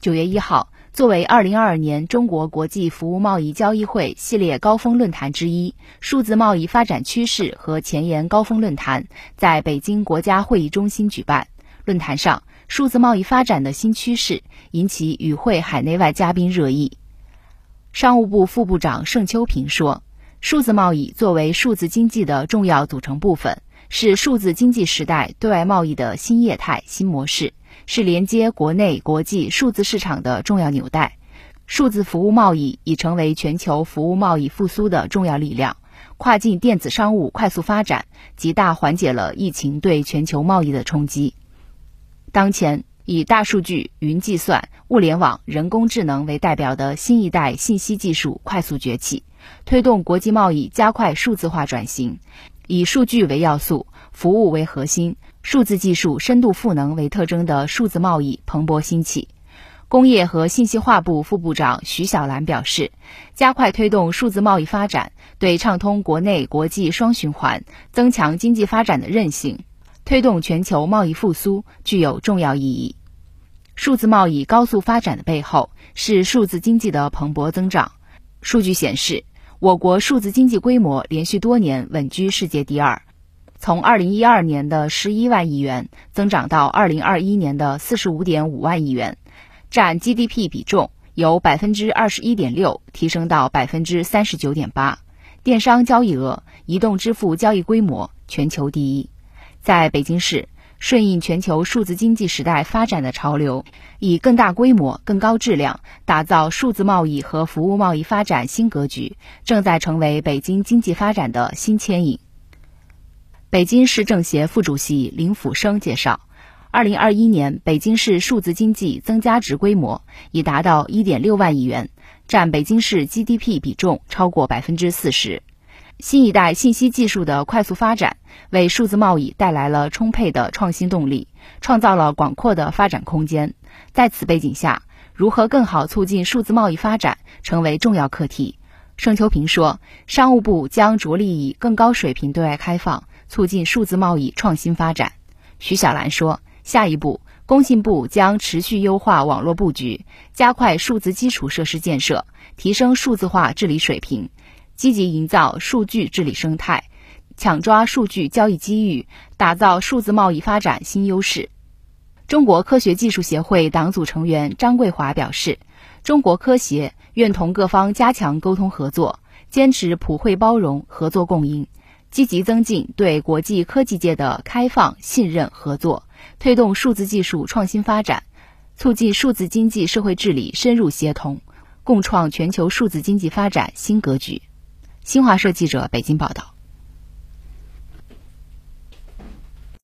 九月一号，作为二零二二年中国国际服务贸易交易会系列高峰论坛之一，数字贸易发展趋势和前沿高峰论坛在北京国家会议中心举办。论坛上，数字贸易发展的新趋势引起与会海内外嘉宾热议。商务部副部长盛秋平说：“数字贸易作为数字经济的重要组成部分，是数字经济时代对外贸易的新业态、新模式。”是连接国内国际数字市场的重要纽带，数字服务贸易已成为全球服务贸易复苏的重要力量。跨境电子商务快速发展，极大缓解了疫情对全球贸易的冲击。当前，以大数据、云计算、物联网、人工智能为代表的新一代信息技术快速崛起，推动国际贸易加快数字化转型。以数据为要素、服务为核心。数字技术深度赋能为特征的数字贸易蓬勃兴起。工业和信息化部副部长徐小兰表示，加快推动数字贸易发展，对畅通国内国际双循环、增强经济发展的韧性、推动全球贸易复苏具有重要意义。数字贸易高速发展的背后是数字经济的蓬勃增长。数据显示，我国数字经济规模连续多年稳居世界第二。从二零一二年的十一万亿元增长到二零二一年的四十五点五万亿元，占 GDP 比重由百分之二十一点六提升到百分之三十九点八。电商交易额、移动支付交易规模全球第一。在北京市，顺应全球数字经济时代发展的潮流，以更大规模、更高质量打造数字贸易和服务贸易发展新格局，正在成为北京经济发展的新牵引。北京市政协副主席林辅生介绍，二零二一年北京市数字经济增加值规模已达到一点六万亿元，占北京市 GDP 比重超过百分之四十。新一代信息技术的快速发展，为数字贸易带来了充沛的创新动力，创造了广阔的发展空间。在此背景下，如何更好促进数字贸易发展，成为重要课题。盛秋平说，商务部将着力以更高水平对外开放。促进数字贸易创新发展，徐小兰说：“下一步，工信部将持续优化网络布局，加快数字基础设施建设，提升数字化治理水平，积极营造数据治理生态，抢抓数据交易机遇，打造数字贸易发展新优势。”中国科学技术协会党组成员张桂华表示：“中国科协愿同各方加强沟通合作，坚持普惠包容、合作共赢。”积极增进对国际科技界的开放、信任、合作，推动数字技术创新发展，促进数字经济社会治理深入协同，共创全球数字经济发展新格局。新华社记者北京报道。